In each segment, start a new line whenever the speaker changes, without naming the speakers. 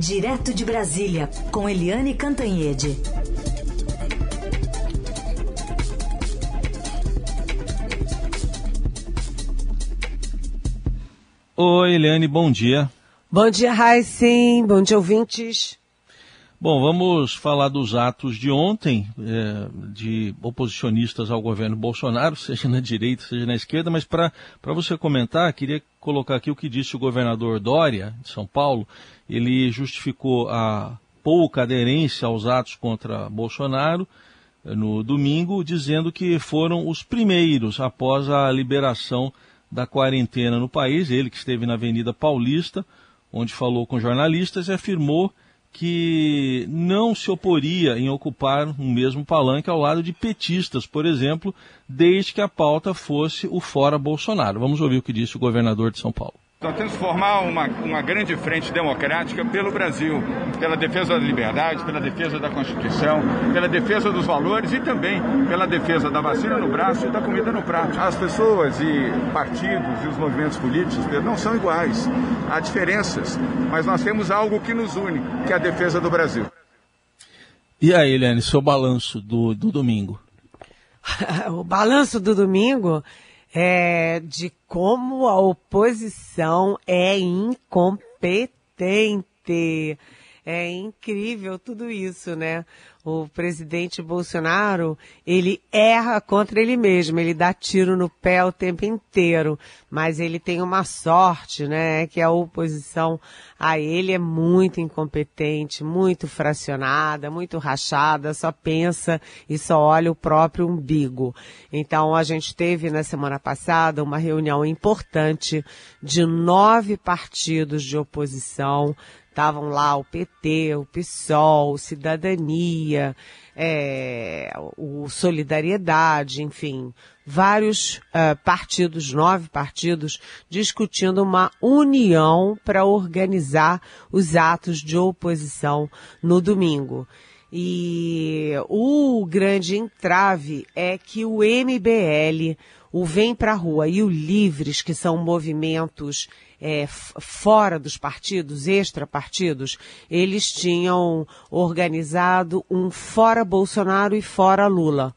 Direto de Brasília, com Eliane Cantanhede.
Oi, Eliane, bom dia.
Bom dia, Raíssen. Bom dia, ouvintes.
Bom, vamos falar dos atos de ontem, é, de oposicionistas ao governo Bolsonaro, seja na direita, seja na esquerda, mas para você comentar, queria colocar aqui o que disse o governador Dória, de São Paulo. Ele justificou a pouca aderência aos atos contra Bolsonaro é, no domingo, dizendo que foram os primeiros após a liberação da quarentena no país. Ele que esteve na Avenida Paulista, onde falou com jornalistas e afirmou que não se oporia em ocupar um mesmo palanque ao lado de petistas, por exemplo, desde que a pauta fosse o fora Bolsonaro. Vamos ouvir o que disse o governador de São Paulo.
Nós temos que formar uma, uma grande frente democrática pelo Brasil, pela defesa da liberdade, pela defesa da Constituição, pela defesa dos valores e também pela defesa da vacina no braço e da comida no prato. As pessoas e partidos e os movimentos políticos não são iguais. Há diferenças, mas nós temos algo que nos une, que é a defesa do Brasil.
E aí, Eliane, seu balanço do, do domingo?
o balanço do domingo é, de como a oposição é incompetente. É incrível tudo isso, né? o presidente Bolsonaro, ele erra contra ele mesmo, ele dá tiro no pé o tempo inteiro, mas ele tem uma sorte, né, que a oposição a ele é muito incompetente, muito fracionada, muito rachada, só pensa e só olha o próprio umbigo. Então a gente teve na semana passada uma reunião importante de nove partidos de oposição, Estavam lá o PT, o PSOL, Cidadania, é, o Solidariedade, enfim, vários uh, partidos, nove partidos, discutindo uma união para organizar os atos de oposição no domingo. E o grande entrave é que o MBL, o Vem Pra Rua e o Livres, que são movimentos é, fora dos partidos, extra-partidos, eles tinham organizado um fora Bolsonaro e fora Lula.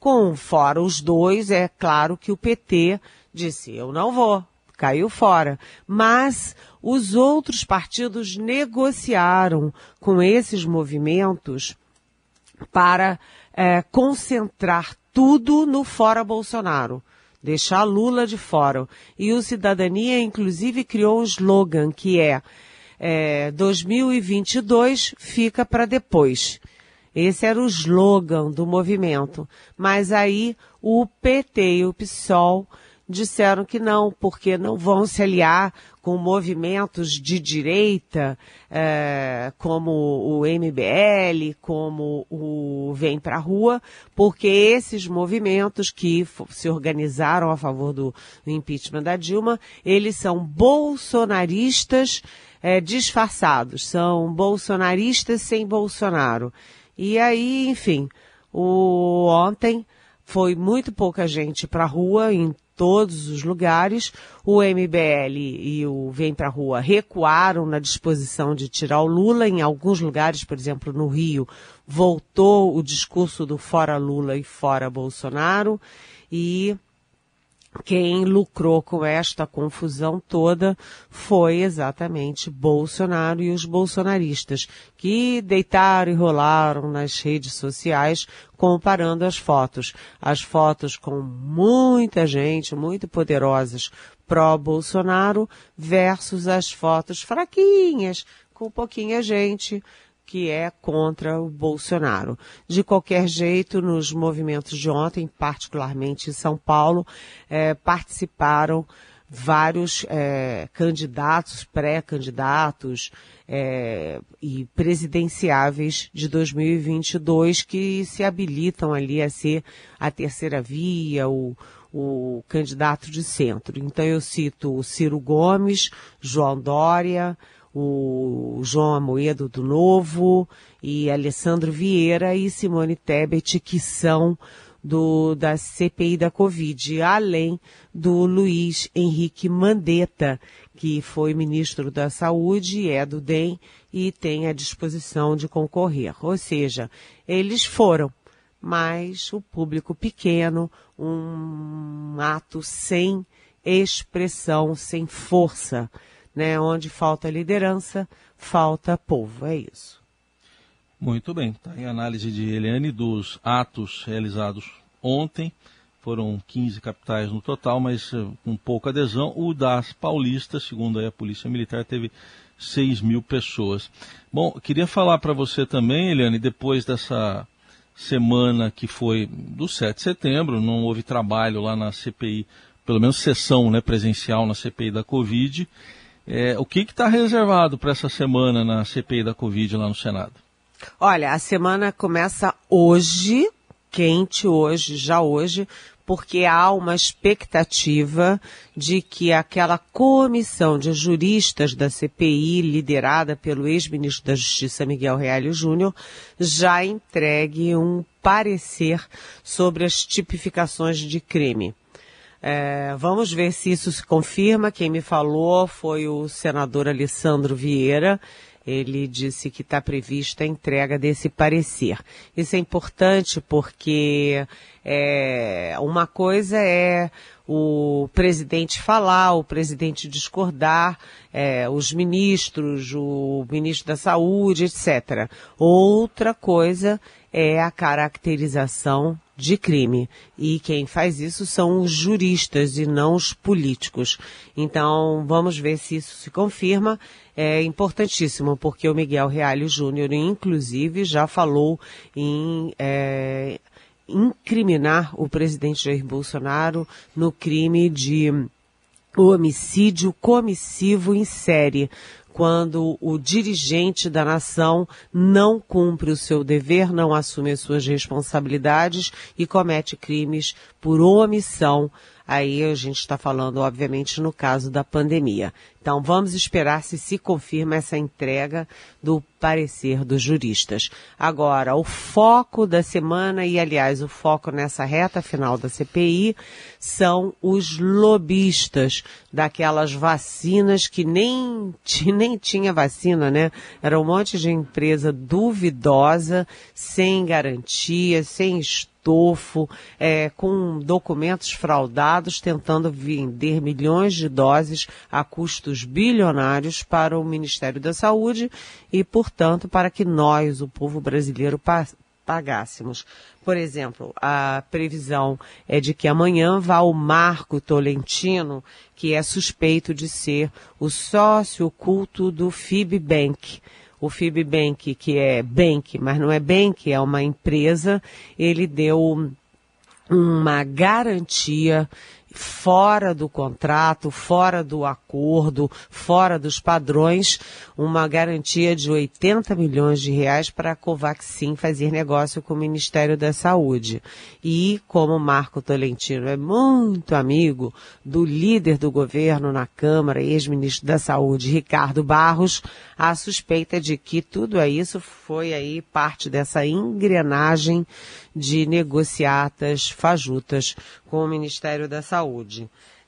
Com fora os dois, é claro que o PT disse, eu não vou, caiu fora. Mas os outros partidos negociaram com esses movimentos para é, concentrar tudo no fora Bolsonaro deixar Lula de fora. E o Cidadania, inclusive, criou um slogan que é, é 2022 fica para depois. Esse era o slogan do movimento. Mas aí o PT e o PSOL disseram que não, porque não vão se aliar com movimentos de direita, é, como o MBL, como o Vem Pra Rua, porque esses movimentos que se organizaram a favor do, impeachment da Dilma, eles são bolsonaristas é, disfarçados, são bolsonaristas sem Bolsonaro. E aí, enfim, o, ontem foi muito pouca gente para a rua em todos os lugares. O MBL e o Vem Pra Rua recuaram na disposição de tirar o Lula. Em alguns lugares, por exemplo, no Rio, voltou o discurso do fora Lula e fora Bolsonaro. E quem lucrou com esta confusão toda foi exatamente Bolsonaro e os bolsonaristas, que deitaram e rolaram nas redes sociais comparando as fotos. As fotos com muita gente, muito poderosas, pró-Bolsonaro, versus as fotos fraquinhas, com pouquinha gente que é contra o Bolsonaro. De qualquer jeito, nos movimentos de ontem, particularmente em São Paulo, é, participaram vários é, candidatos, pré-candidatos é, e presidenciáveis de 2022 que se habilitam ali a ser a terceira via, o, o candidato de centro. Então eu cito o Ciro Gomes, João Dória, o João Amoedo do Novo e Alessandro Vieira e Simone Tebet, que são do, da CPI da Covid, além do Luiz Henrique Mandetta, que foi ministro da Saúde, é do DEM e tem a disposição de concorrer. Ou seja, eles foram, mas o público pequeno, um ato sem expressão, sem força, né? Onde falta liderança, falta povo. É isso.
Muito bem. Está em análise de Eliane dos atos realizados ontem. Foram 15 capitais no total, mas uh, com pouca adesão. O das paulistas, segundo a Polícia Militar, teve 6 mil pessoas. Bom, queria falar para você também, Eliane, depois dessa semana que foi do 7 de setembro, não houve trabalho lá na CPI, pelo menos sessão né, presencial na CPI da Covid. É, o que está reservado para essa semana na CPI da Covid lá no Senado?
Olha, a semana começa hoje, quente hoje, já hoje, porque há uma expectativa de que aquela comissão de juristas da CPI, liderada pelo ex-ministro da Justiça Miguel Reale Júnior, já entregue um parecer sobre as tipificações de crime. É, vamos ver se isso se confirma. Quem me falou foi o senador Alessandro Vieira ele disse que está prevista a entrega desse parecer. Isso é importante porque é, uma coisa é o presidente falar, o presidente discordar, é, os ministros, o ministro da Saúde, etc. Outra coisa é a caracterização de crime. E quem faz isso são os juristas e não os políticos. Então, vamos ver se isso se confirma. É importantíssimo, porque o Miguel Reale Júnior, inclusive, já falou em é, incriminar o presidente Jair Bolsonaro no crime de homicídio comissivo em série quando o dirigente da nação não cumpre o seu dever, não assume as suas responsabilidades e comete crimes por omissão Aí a gente está falando, obviamente, no caso da pandemia. Então vamos esperar se se confirma essa entrega do parecer dos juristas. Agora, o foco da semana, e aliás, o foco nessa reta final da CPI, são os lobistas daquelas vacinas que nem, nem tinha vacina, né? Era um monte de empresa duvidosa, sem garantia, sem estudo estofo, é, com documentos fraudados, tentando vender milhões de doses a custos bilionários para o Ministério da Saúde e, portanto, para que nós, o povo brasileiro, pagássemos. Por exemplo, a previsão é de que amanhã vá o Marco Tolentino, que é suspeito de ser o sócio oculto do FIBBank o Fibbank, que é bank, mas não é bank, é uma empresa, ele deu uma garantia fora do contrato, fora do acordo, fora dos padrões, uma garantia de 80 milhões de reais para a Covaxin fazer negócio com o Ministério da Saúde. E como Marco Tolentino é muito amigo do líder do governo na Câmara, ex-ministro da Saúde, Ricardo Barros, a suspeita de que tudo isso foi aí parte dessa engrenagem de negociatas fajutas com o Ministério da Saúde.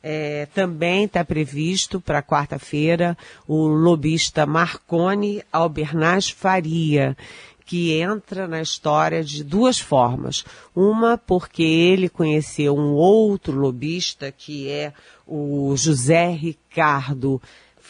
É, também está previsto para quarta-feira o lobista Marconi Albernaz Faria, que entra na história de duas formas. Uma, porque ele conheceu um outro lobista, que é o José Ricardo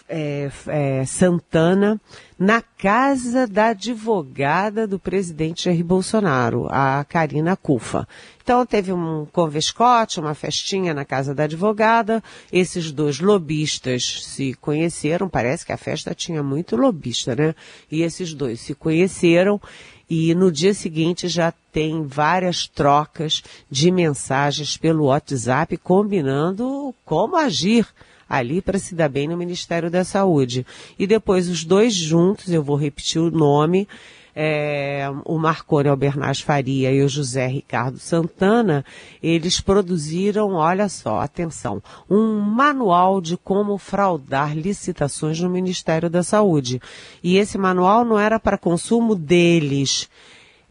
é, é, Santana na casa da advogada do presidente Jair Bolsonaro, a Karina Cufa. Então teve um convescote, uma festinha na casa da advogada, esses dois lobistas se conheceram, parece que a festa tinha muito lobista, né? E esses dois se conheceram e no dia seguinte já tem várias trocas de mensagens pelo WhatsApp combinando como agir ali para se dar bem no Ministério da Saúde. E depois os dois juntos, eu vou repetir o nome, é, o Marconi Albernaz Faria e o José Ricardo Santana, eles produziram, olha só, atenção, um manual de como fraudar licitações no Ministério da Saúde. E esse manual não era para consumo deles,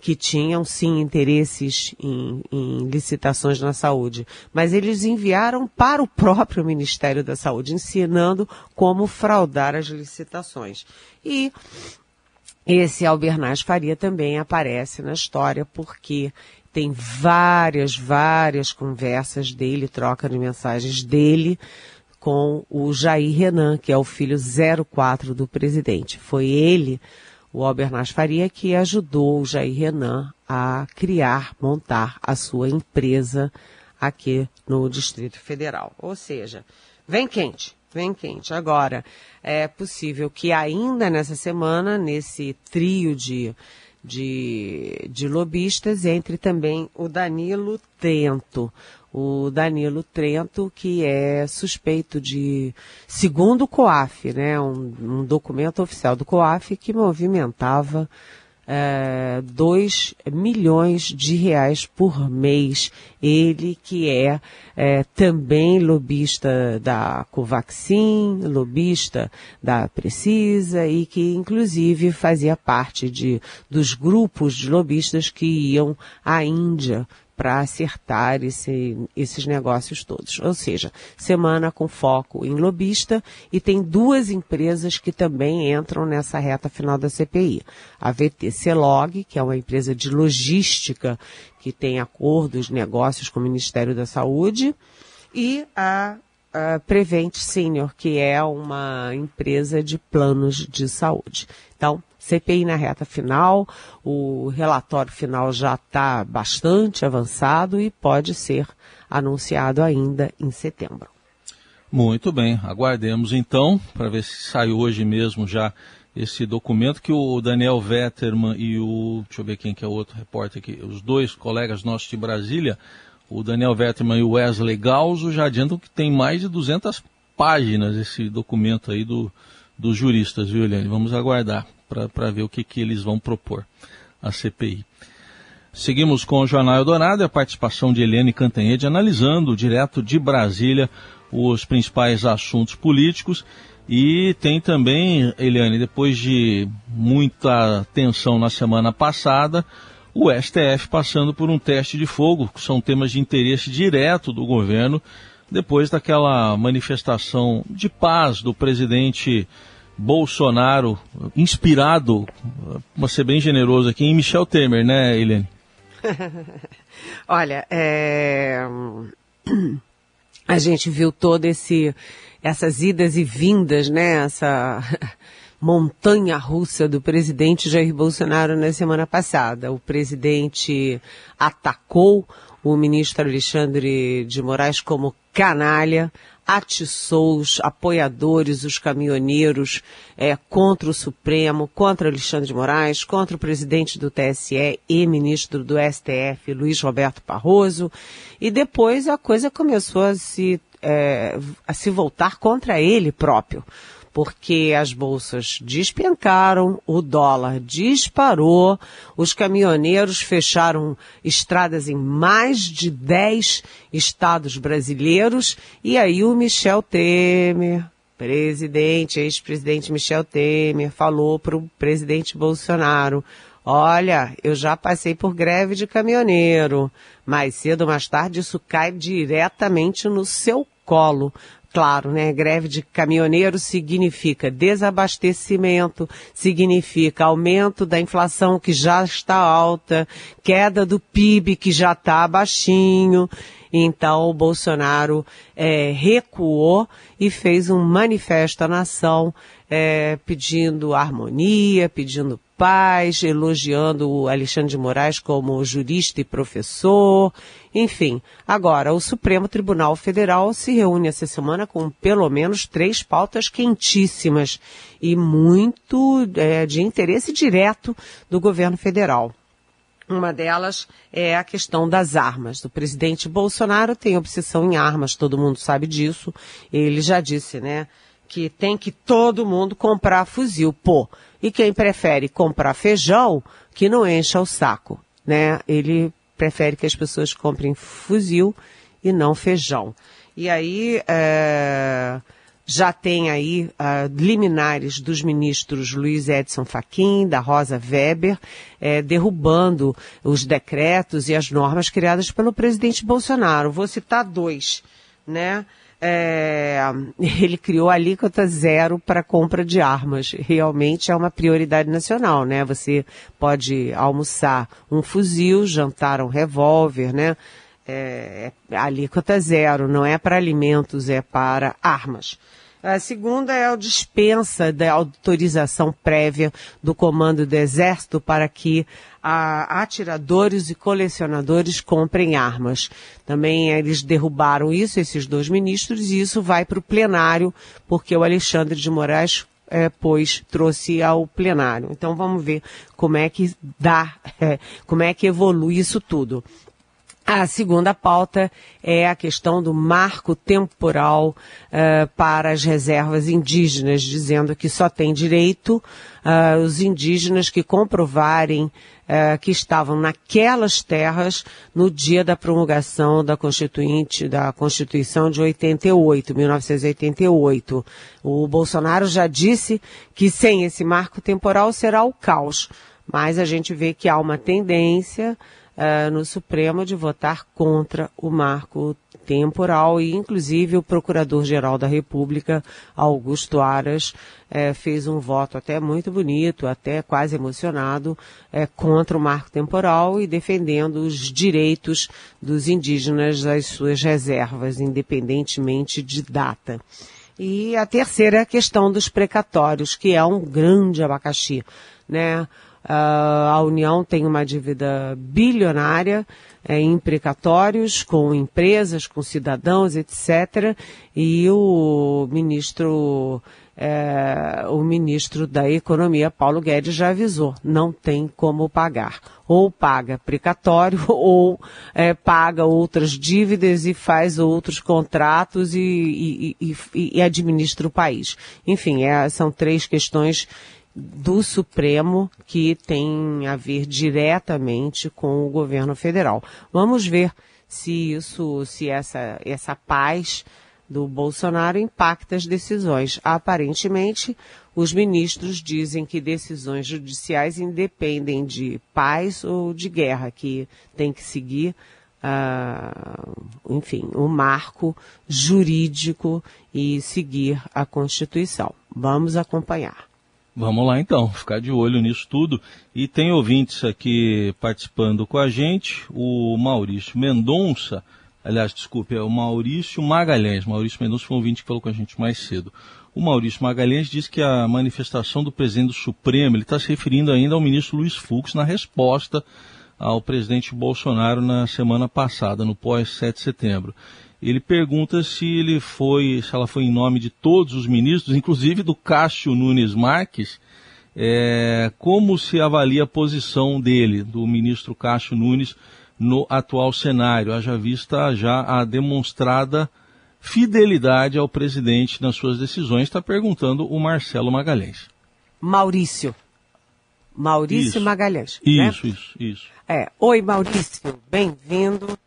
que tinham sim interesses em, em, licitações na saúde, mas eles enviaram para o próprio Ministério da Saúde, ensinando como fraudar as licitações. E esse Albernaz Faria também aparece na história porque tem várias, várias conversas dele, troca de mensagens dele com o Jair Renan, que é o filho 04 do presidente. Foi ele o Albernaz Faria, que ajudou o Jair Renan a criar, montar a sua empresa aqui no Distrito Federal. Ou seja, vem quente, vem quente. Agora, é possível que ainda nessa semana, nesse trio de, de, de lobistas, entre também o Danilo Tento o Danilo Trento, que é suspeito de, segundo o COAF, né, um, um documento oficial do COAF que movimentava é, 2 milhões de reais por mês. Ele que é, é, também lobista da Covaxin, lobista da Precisa e que inclusive fazia parte de, dos grupos de lobistas que iam à Índia para acertar esse, esses negócios todos. Ou seja, semana com foco em lobista e tem duas empresas que também entram nessa reta final da CPI. A VTC Log, que é uma empresa de logística que tem acordos, negócios com o Ministério da Saúde, e a uh, Prevent Senior, que é uma empresa de planos de saúde. Então, CPI na reta final, o relatório final já está bastante avançado e pode ser anunciado ainda em setembro.
Muito bem, aguardemos então para ver se sai hoje mesmo já esse documento que o Daniel Vetterman e o, deixa eu ver quem que é o outro repórter aqui, os dois colegas nossos de Brasília, o Daniel Vetterman e o Wesley Galzo já adiantam que tem mais de 200 páginas esse documento aí do, dos juristas, viu, Eliane? Vamos aguardar para ver o que, que eles vão propor à CPI. Seguimos com o Jornal Eldorado e a participação de Eliane Cantanhede analisando direto de Brasília os principais assuntos políticos e tem também, Eliane, depois de muita tensão na semana passada, o STF passando por um teste de fogo, que são temas de interesse direto do governo, depois daquela manifestação de paz do presidente Bolsonaro, inspirado, vou ser bem generoso aqui, em Michel Temer, né, Helene?
Olha, é... a gente viu todo esse essas idas e vindas, né? Essa montanha russa do presidente Jair Bolsonaro na semana passada. O presidente atacou o ministro Alexandre de Moraes como canalha, atiçou os apoiadores, os caminhoneiros é, contra o Supremo, contra Alexandre de Moraes, contra o presidente do TSE e ministro do STF, Luiz Roberto Barroso. E depois a coisa começou a se, é, a se voltar contra ele próprio porque as bolsas despencaram, o dólar disparou, os caminhoneiros fecharam estradas em mais de 10 estados brasileiros e aí o Michel Temer, presidente, ex-presidente Michel Temer, falou para o presidente Bolsonaro, Olha, eu já passei por greve de caminhoneiro. Mais cedo ou mais tarde isso cai diretamente no seu colo claro, né? Greve de caminhoneiros significa desabastecimento, significa aumento da inflação que já está alta, queda do PIB que já está baixinho. Então o Bolsonaro é, recuou e fez um manifesto à nação é, pedindo harmonia, pedindo paz, elogiando o Alexandre de Moraes como jurista e professor, enfim. Agora, o Supremo Tribunal Federal se reúne essa semana com pelo menos três pautas quentíssimas e muito é, de interesse direto do governo federal. Uma delas é a questão das armas. O presidente Bolsonaro tem obsessão em armas, todo mundo sabe disso. Ele já disse, né, que tem que todo mundo comprar fuzil. Pô, e quem prefere comprar feijão, que não encha o saco, né? Ele prefere que as pessoas comprem fuzil e não feijão. E aí, é, já tem aí uh, liminares dos ministros Luiz Edson Fachin, da Rosa Weber, eh, derrubando os decretos e as normas criadas pelo presidente Bolsonaro. Vou citar dois, né? É, ele criou alíquota zero para compra de armas. Realmente é uma prioridade nacional, né? Você pode almoçar um fuzil, jantar um revólver, né? É, é alíquota zero, não é para alimentos, é para armas. A segunda é a dispensa da autorização prévia do comando do Exército para que a, atiradores e colecionadores comprem armas. Também eles derrubaram isso, esses dois ministros, e isso vai para o plenário, porque o Alexandre de Moraes é, pois trouxe ao plenário. Então vamos ver como é que dá, é, como é que evolui isso tudo. A segunda pauta é a questão do marco temporal uh, para as reservas indígenas, dizendo que só tem direito uh, os indígenas que comprovarem uh, que estavam naquelas terras no dia da promulgação da Constituinte, da Constituição de 88, 1988. O Bolsonaro já disse que sem esse marco temporal será o caos, mas a gente vê que há uma tendência uh, no Supremo de votar contra o marco temporal e, inclusive, o Procurador-Geral da República, Augusto Aras, eh, fez um voto até muito bonito, até quase emocionado, eh, contra o marco temporal e defendendo os direitos dos indígenas às suas reservas, independentemente de data. E a terceira é a questão dos precatórios, que é um grande abacaxi, né? Uh, a União tem uma dívida bilionária é, em precatórios com empresas, com cidadãos, etc. E o ministro, é, o ministro da Economia, Paulo Guedes, já avisou, não tem como pagar. Ou paga precatório, ou é, paga outras dívidas e faz outros contratos e, e, e, e administra o país. Enfim, é, são três questões do Supremo que tem a ver diretamente com o governo federal. Vamos ver se isso, se essa, essa paz do Bolsonaro impacta as decisões. Aparentemente, os ministros dizem que decisões judiciais independem de paz ou de guerra, que tem que seguir, uh, enfim, o um marco jurídico e seguir a Constituição. Vamos acompanhar.
Vamos lá então, ficar de olho nisso tudo. E tem ouvintes aqui participando com a gente, o Maurício Mendonça, aliás, desculpe, é o Maurício Magalhães. Maurício Mendonça foi um ouvinte que falou com a gente mais cedo. O Maurício Magalhães diz que a manifestação do presidente do Supremo, ele está se referindo ainda ao ministro Luiz Fux na resposta ao presidente Bolsonaro na semana passada, no pós 7 de setembro. Ele pergunta se ele foi, se ela foi em nome de todos os ministros, inclusive do Cássio Nunes Marques, é, como se avalia a posição dele, do ministro Cássio Nunes, no atual cenário, haja vista já a demonstrada fidelidade ao presidente nas suas decisões, está perguntando o Marcelo Magalhães.
Maurício. Maurício isso, Magalhães.
Né? Isso, né? isso, isso.
É. Oi, Maurício. Bem-vindo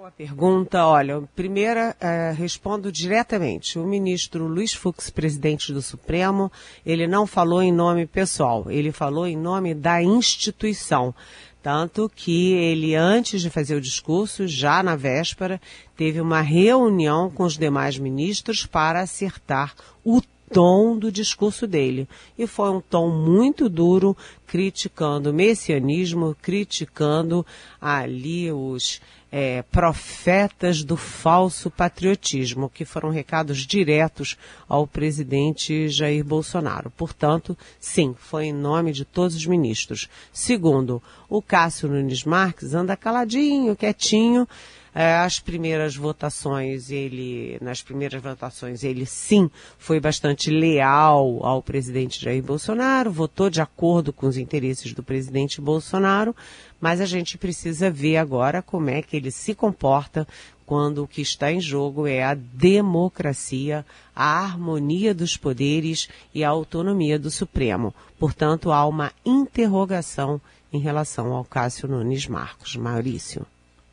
boa pergunta. Olha, primeira, é, respondo diretamente. O ministro Luiz Fux, presidente do Supremo, ele não falou em nome pessoal, ele falou em nome da instituição. Tanto que ele, antes de fazer o discurso, já na véspera, teve uma reunião com os demais ministros para acertar o tom do discurso dele. E foi um tom muito duro, criticando o messianismo, criticando ali os é, profetas do falso patriotismo, que foram recados diretos ao presidente Jair Bolsonaro. Portanto, sim, foi em nome de todos os ministros. Segundo, o Cássio Nunes Marques anda caladinho, quietinho, as primeiras votações, ele, nas primeiras votações, ele sim foi bastante leal ao presidente Jair Bolsonaro, votou de acordo com os interesses do presidente Bolsonaro, mas a gente precisa ver agora como é que ele se comporta quando o que está em jogo é a democracia, a harmonia dos poderes e a autonomia do Supremo. Portanto, há uma interrogação em relação ao Cássio Nunes Marcos. Maurício.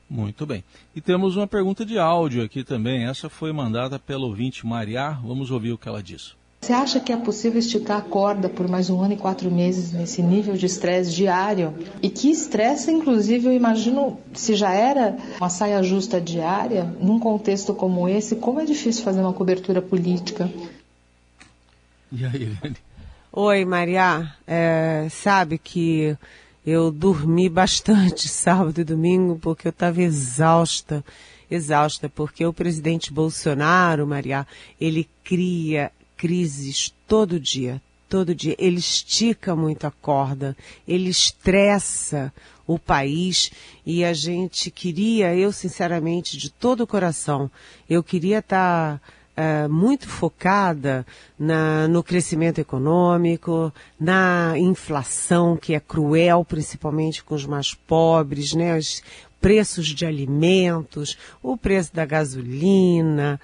Muito bem. E temos uma pergunta de áudio aqui também. Essa foi mandada pelo ouvinte Mariá. Vamos ouvir o que ela diz.
Você acha que é possível esticar a corda por mais um ano e quatro meses nesse nível de estresse diário? E que estresse, inclusive, eu imagino, se já era uma saia justa diária, num contexto como esse, como é difícil fazer uma cobertura política.
E aí, Eliane?
Oi, Maria. É, sabe que eu dormi bastante sábado e domingo porque eu estava exausta, exausta, porque o presidente Bolsonaro, Maria, ele cria crises todo dia, todo dia. Ele estica muito a corda, ele estressa o país e a gente queria, eu sinceramente, de todo o coração, eu queria estar tá é, muito focada na, no crescimento econômico, na inflação que é cruel, principalmente com os mais pobres, né? Preços de alimentos, o preço da gasolina,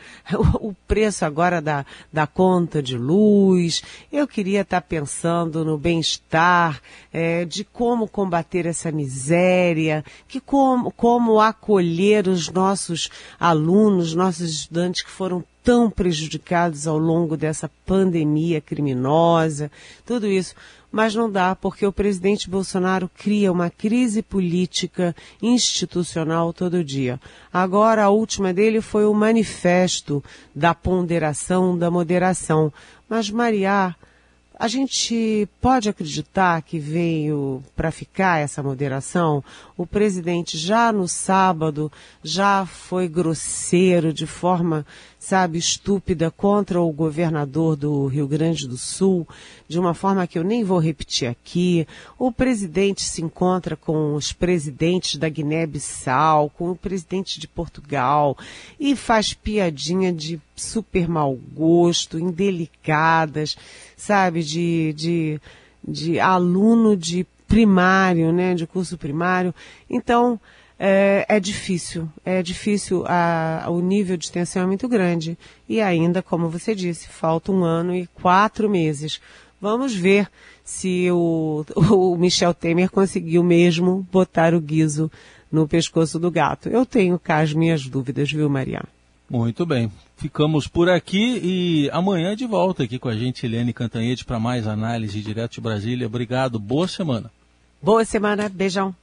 o, preço agora da, da conta de luz. Eu queria estar pensando no bem-estar, é, de como combater essa miséria, que como, como acolher os nossos alunos, nossos estudantes que foram tão prejudicados ao longo dessa pandemia criminosa, tudo isso. Mas não dá, porque o presidente Bolsonaro cria uma crise política institucional todo dia. Agora, a última dele foi o manifesto da ponderação, da moderação. Mas, Maria, a gente pode acreditar que veio para ficar essa moderação? O presidente já no sábado já foi grosseiro de forma, sabe, estúpida contra o governador do Rio Grande do Sul, de uma forma que eu nem vou repetir aqui. O presidente se encontra com os presidentes da Guiné-Bissau, com o presidente de Portugal e faz piadinha de super mau gosto, indelicadas, sabe, de, de, de aluno de primário, né, de curso primário. Então, é, é difícil, é difícil, a, o nível de tensão é muito grande. E ainda, como você disse, falta um ano e quatro meses. Vamos ver se o, o Michel Temer conseguiu mesmo botar o guiso no pescoço do gato. Eu tenho cá as minhas dúvidas, viu, Maria?
Muito bem. Ficamos por aqui e amanhã de volta aqui com a gente, Helene Cantanhete, para mais análise direto de Brasília. Obrigado, boa semana.
Boa semana, beijão.